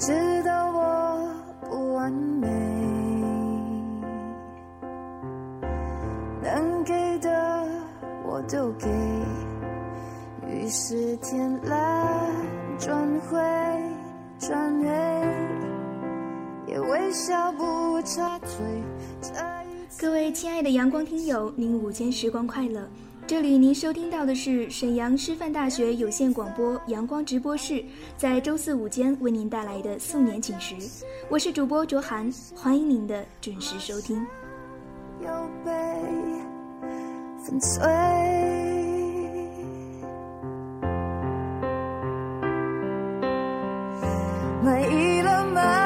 知道我不完美，能给的我都给，于是天蓝转灰转黑，也微笑不插嘴。各位亲爱的阳光听友，您午间时光快乐。这里您收听到的是沈阳师范大学有线广播阳光直播室，在周四午间为您带来的素年锦时，我是主播卓涵，欢迎您的准时收听。满意了吗？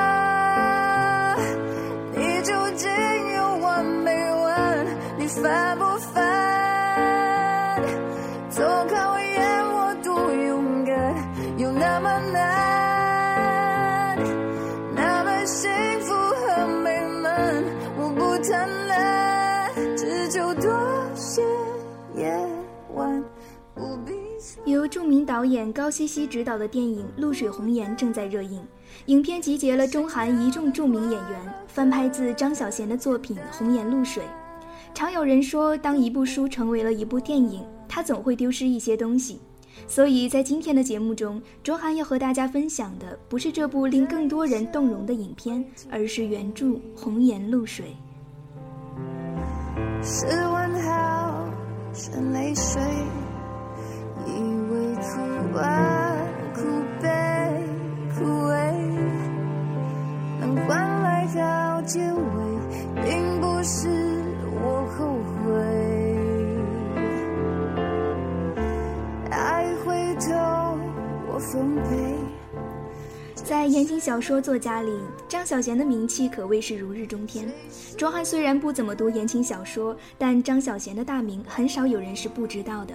高希希执导的电影《露水红颜》正在热映。影片集结了中韩一众著名演员，翻拍自张小娴的作品《红颜露水》。常有人说，当一部书成为了一部电影，它总会丢失一些东西。所以在今天的节目中，卓涵要和大家分享的不是这部令更多人动容的影片，而是原著《红颜露水》。是问好，是泪水，在言情小说作家里，张小娴的名气可谓是如日中天。卓涵虽然不怎么读言情小说，但张小娴的大名很少有人是不知道的。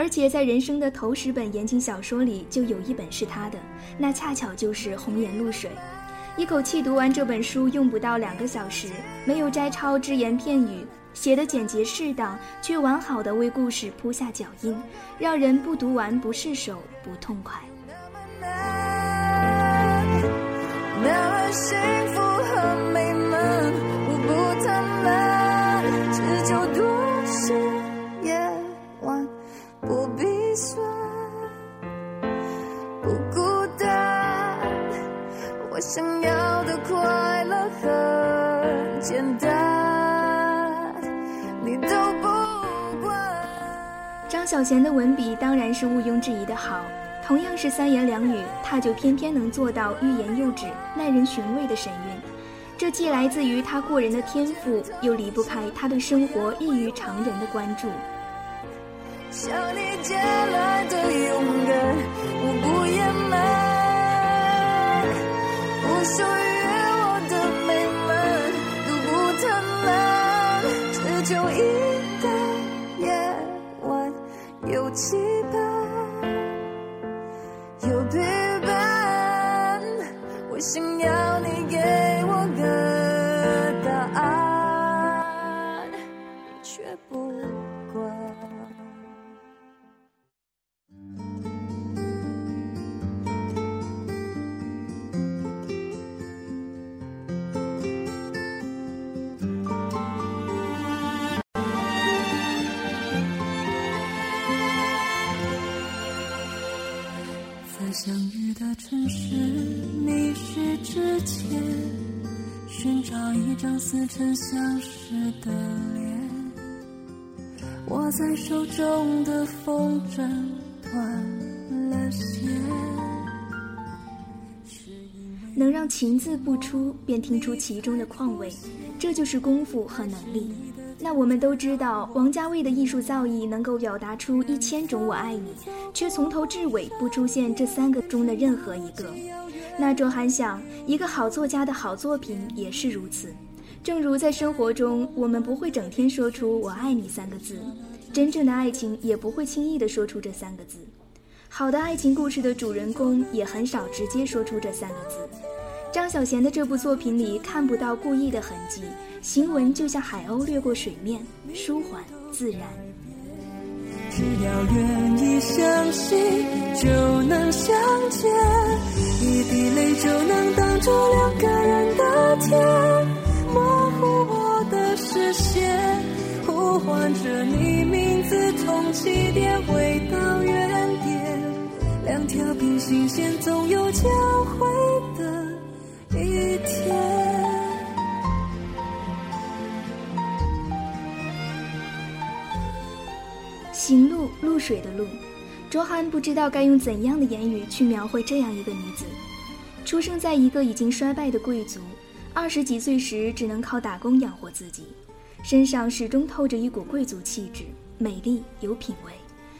而且在人生的头十本言情小说里，就有一本是他的，那恰巧就是《红颜露水》。一口气读完这本书用不到两个小时，没有摘抄只言片语，写的简洁适当，却完好的为故事铺下脚印，让人不读完不释手，不痛快。那么难那么幸福贤的文笔当然是毋庸置疑的好。同样是三言两语，他就偏偏能做到欲言又止、耐人寻味的神韵。这既来自于他过人的天赋，又离不开他对生活异于常人的关注。像你借来的相遇的城市迷失之前，寻找一张似曾相识的脸。握在手中的风筝断了线。能让情字不出，便听出其中的况味，这就是功夫和能力。那我们都知道，王家卫的艺术造诣能够表达出一千种我爱你，却从头至尾不出现这三个中的任何一个。那卓涵想，一个好作家的好作品也是如此。正如在生活中，我们不会整天说出“我爱你”三个字，真正的爱情也不会轻易的说出这三个字。好的爱情故事的主人公也很少直接说出这三个字。张小娴的这部作品里看不到故意的痕迹。行文就像海鸥掠过水面，舒缓自然。只要愿意相信，就能相见。一滴泪就能挡住两个人的天，模糊我的视线，呼唤着你名字，从起点回到原点。两条平行线，总有水的路。卓涵不知道该用怎样的言语去描绘这样一个女子。出生在一个已经衰败的贵族，二十几岁时只能靠打工养活自己，身上始终透着一股贵族气质，美丽有品味，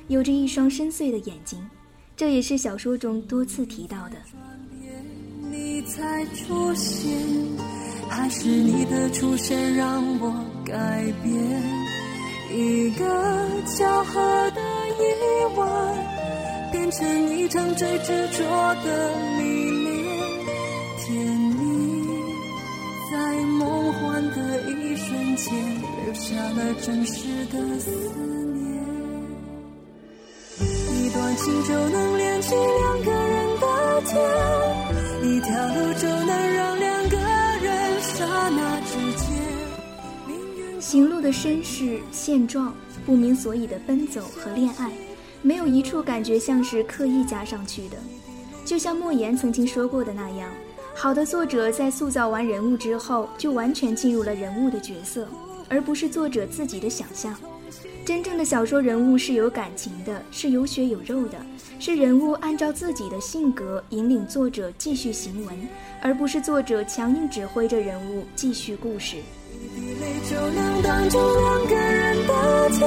有着一双深邃的眼睛。这也是小说中多次提到的。你才出现，还是你的出现让我改变？一个巧合的意外，变成一场最执着的迷恋。甜蜜在梦幻的一瞬间，留下了真实的思念。一段情就能连起两个人的天，一条路就能让两个人刹那之间。行路的身世现状，不明所以的奔走和恋爱，没有一处感觉像是刻意加上去的。就像莫言曾经说过的那样，好的作者在塑造完人物之后，就完全进入了人物的角色，而不是作者自己的想象。真正的小说人物是有感情的，是有血有肉的，是人物按照自己的性格引领作者继续行文，而不是作者强硬指挥着人物继续故事。一滴泪就能挡住两个人的天，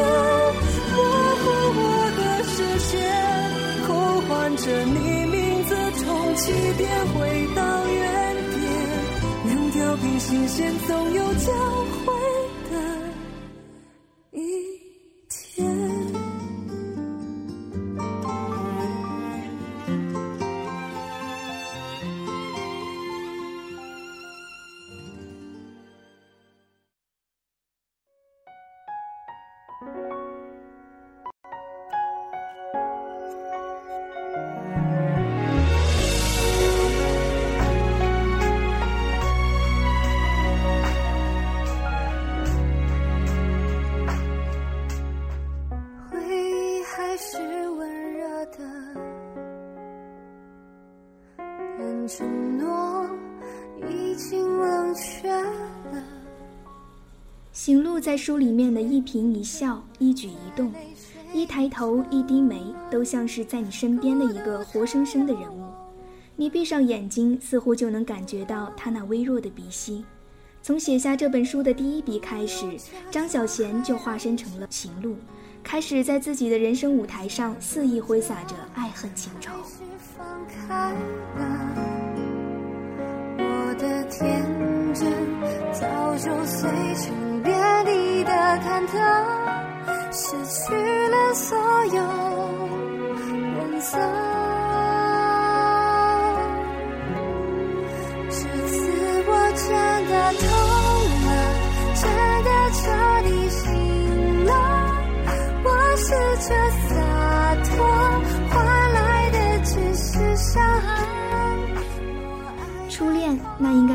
模糊我的视线，呼唤着你名字，从起点回到原点，两条平行线总有交汇的一在书里面的一颦一笑、一举一动、一抬头、一低眉，都像是在你身边的一个活生生的人物。你闭上眼睛，似乎就能感觉到他那微弱的鼻息。从写下这本书的第一笔开始，张小娴就化身成了行路，开始在自己的人生舞台上肆意挥洒着爱恨情仇。就碎成别离的忐忑，失去了所有颜色。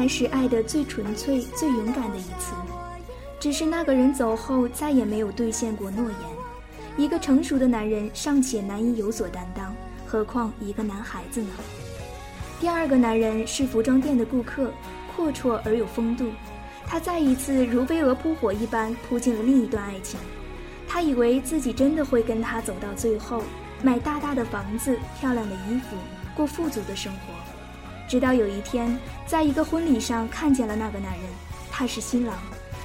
是爱的最纯粹、最勇敢的一次。只是那个人走后，再也没有兑现过诺言。一个成熟的男人尚且难以有所担当，何况一个男孩子呢？第二个男人是服装店的顾客，阔绰而有风度。他再一次如飞蛾扑火一般扑进了另一段爱情。他以为自己真的会跟他走到最后，买大大的房子、漂亮的衣服，过富足的生活。直到有一天，在一个婚礼上看见了那个男人，他是新郎，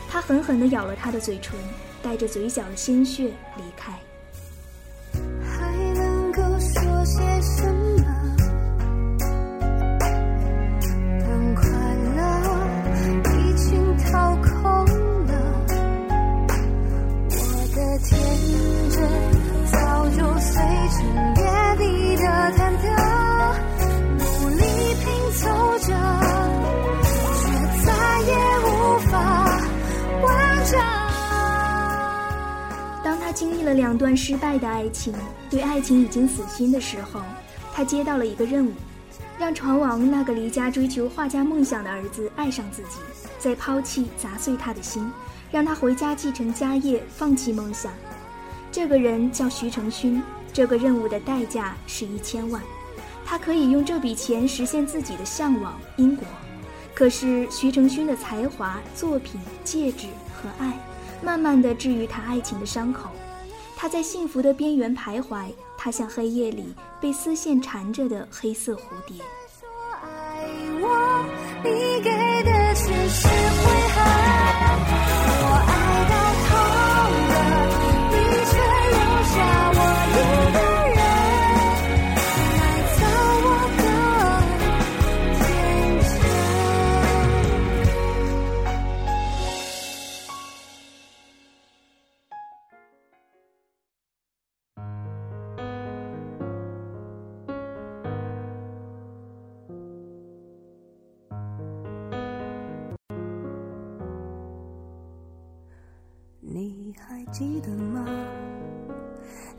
他狠狠地咬了他的嘴唇，带着嘴角的鲜血离开。经历了两段失败的爱情，对爱情已经死心的时候，他接到了一个任务，让船王那个离家追求画家梦想的儿子爱上自己，再抛弃砸碎他的心，让他回家继承家业，放弃梦想。这个人叫徐承勋，这个任务的代价是一千万，他可以用这笔钱实现自己的向往——英国。可是徐承勋的才华、作品、戒指和爱，慢慢的治愈他爱情的伤口。他在幸福的边缘徘徊，他像黑夜里被丝线缠着的黑色蝴蝶。说爱我，你给的全是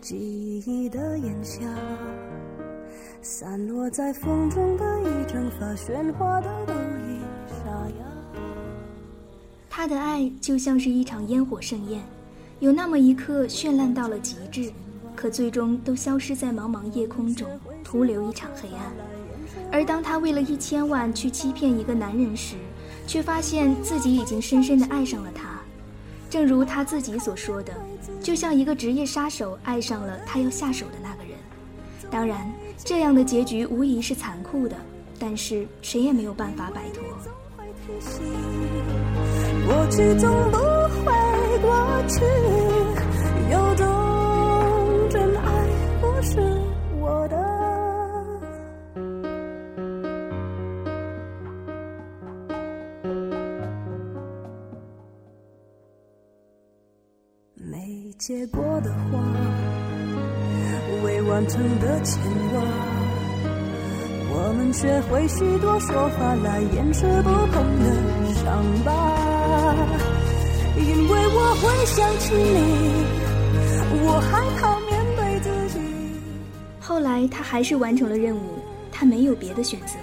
记忆的炎夏，散落在风中的一整发，喧哗的都已沙哑。他的爱就像是一场烟火盛宴，有那么一刻绚烂到了极致，可最终都消失在茫茫夜空中，徒留一场黑暗。而当他为了一千万去欺骗一个男人时，却发现自己已经深深的爱上了他。正如他自己所说的，就像一个职业杀手爱上了他要下手的那个人。当然，这样的结局无疑是残酷的，但是谁也没有办法摆脱。会提醒，过去总不会过去，有种结果的话，未完成的牵挂。我们学会许多说法来掩饰不碰的伤疤，因为我会想起你，我害怕面对自己。后来他还是完成了任务，他没有别的选择。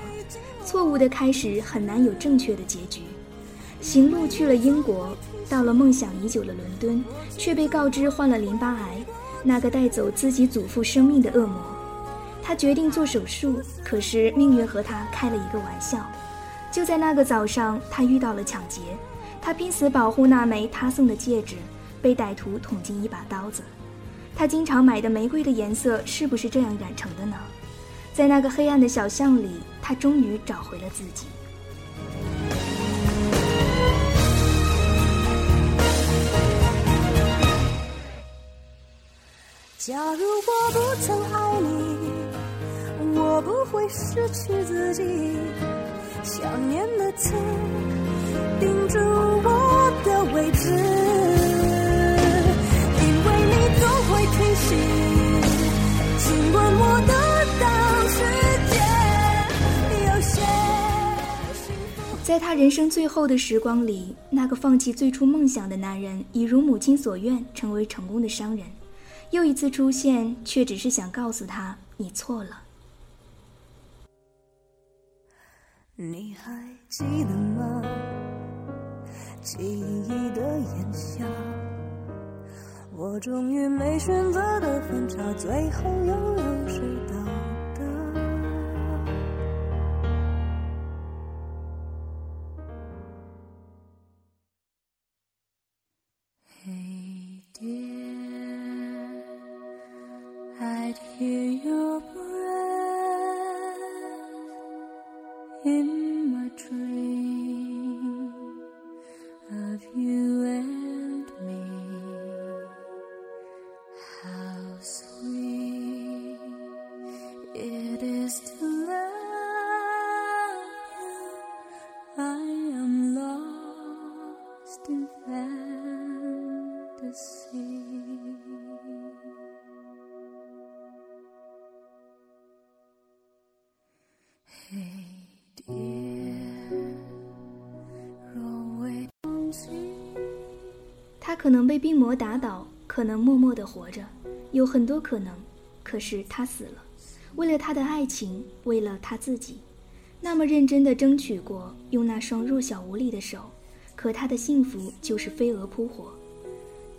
错误的开始很难有正确的结局。行路去了英国，到了梦想已久的伦敦，却被告知患了淋巴癌，那个带走自己祖父生命的恶魔。他决定做手术，可是命运和他开了一个玩笑。就在那个早上，他遇到了抢劫，他拼死保护那枚他送的戒指，被歹徒捅进一把刀子。他经常买的玫瑰的颜色是不是这样染成的呢？在那个黑暗的小巷里，他终于找回了自己。假如我不曾爱你，我不会失去自己。想念的刺钉住我的位置，因为你总会提醒，尽管我得到世界，有些幸福。在他人生最后的时光里，那个放弃最初梦想的男人，已如母亲所愿，成为成功的商人。又一次出现，却只是想告诉他：你错了。你还记得吗？记忆的炎夏，我终于没选择的分岔，最后又有他可能被病魔打倒，可能默默的活着，有很多可能，可是他死了，为了他的爱情，为了他自己，那么认真的争取过，用那双弱小无力的手，可他的幸福就是飞蛾扑火。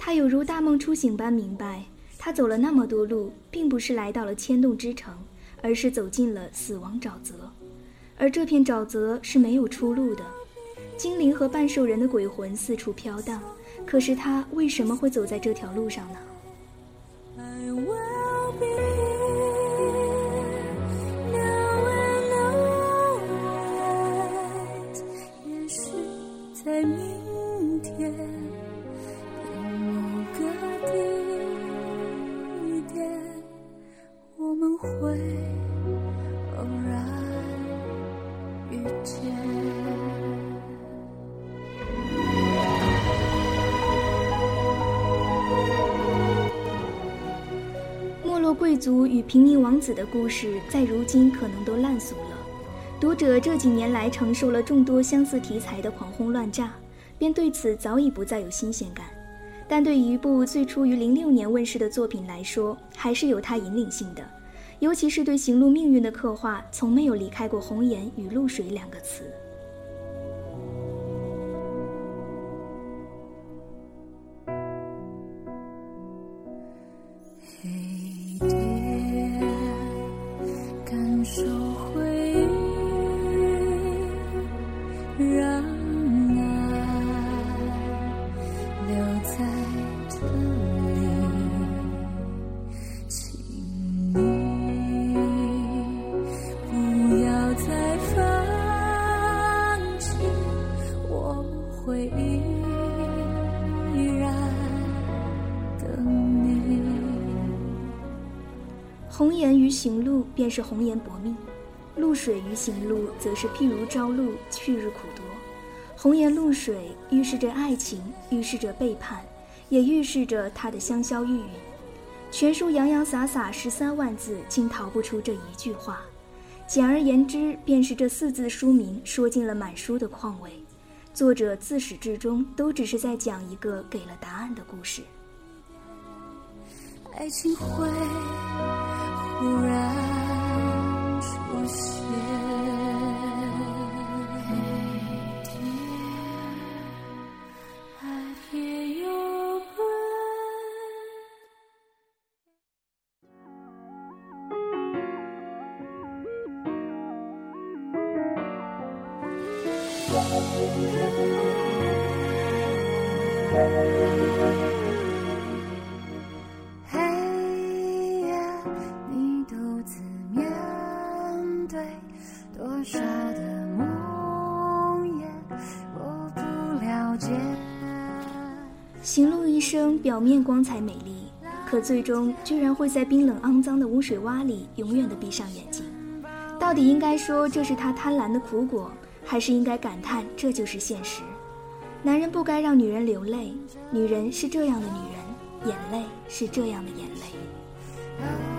他有如大梦初醒般明白，他走了那么多路，并不是来到了牵动之城，而是走进了死亡沼泽，而这片沼泽是没有出路的。精灵和半兽人的鬼魂四处飘荡，可是他为什么会走在这条路上呢？子的故事，在如今可能都烂俗了。读者这几年来承受了众多相似题材的狂轰乱炸，便对此早已不再有新鲜感。但对于一部最初于零六年问世的作品来说，还是有它引领性的。尤其是对行路命运的刻画，从没有离开过“红颜”与“露水”两个词。红颜与行路便是红颜薄命，露水于行路则是譬如朝露，去日苦多。红颜露水预示着爱情，预示着背叛，也预示着他的香消玉殒。全书洋洋洒洒十三万字，竟逃不出这一句话。简而言之，便是这四字书名说尽了满书的况味。作者自始至终都只是在讲一个给了答案的故事。爱情会。突然出现。生，表面光彩美丽，可最终居然会在冰冷肮脏的污水洼里永远的闭上眼睛。到底应该说这是他贪婪的苦果，还是应该感叹这就是现实？男人不该让女人流泪，女人是这样的女人，眼泪是这样的眼泪。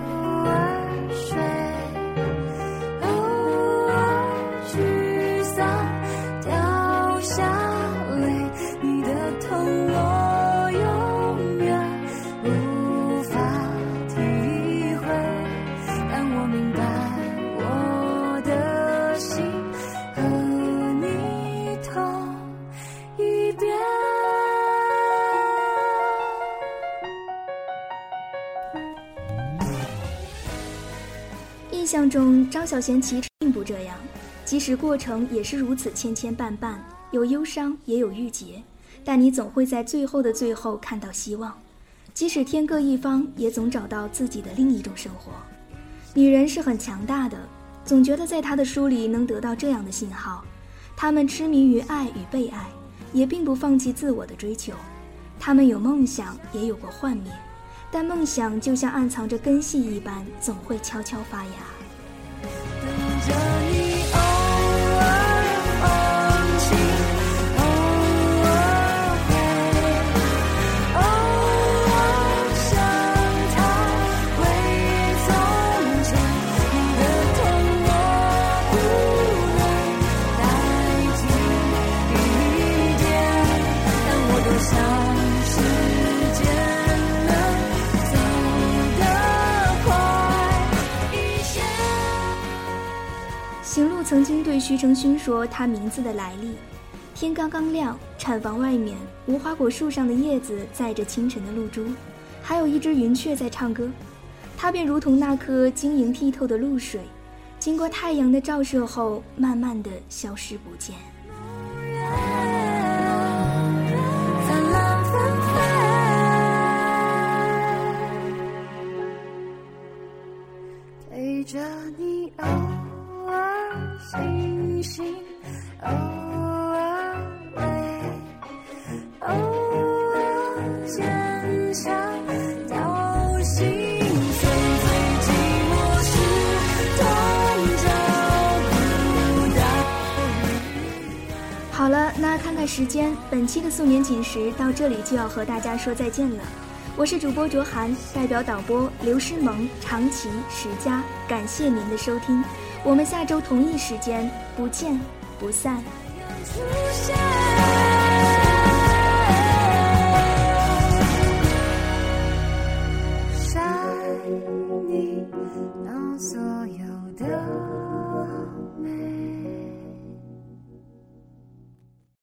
中，张小娴其实并不这样，即使过程也是如此千千绊绊，有忧伤也有郁结，但你总会在最后的最后看到希望。即使天各一方，也总找到自己的另一种生活。女人是很强大的，总觉得在她的书里能得到这样的信号：她们痴迷于爱与被爱，也并不放弃自我的追求。她们有梦想，也有过幻灭，但梦想就像暗藏着根系一般，总会悄悄发芽。done. 着你。曾经对徐承勋说他名字的来历。天刚刚亮，产房外面无花果树上的叶子载着清晨的露珠，还有一只云雀在唱歌。它便如同那颗晶莹剔透的露水，经过太阳的照射后，慢慢的消失不见。对着你偶尔星星，偶尔泪，偶尔坚强掉心碎，寂寞时痛。好了，那看看时间，本期的素年锦时到这里就要和大家说再见了。我是主播卓涵，代表导播刘诗萌、长崎、石佳，感谢您的收听，我们下周同一时间不见不散。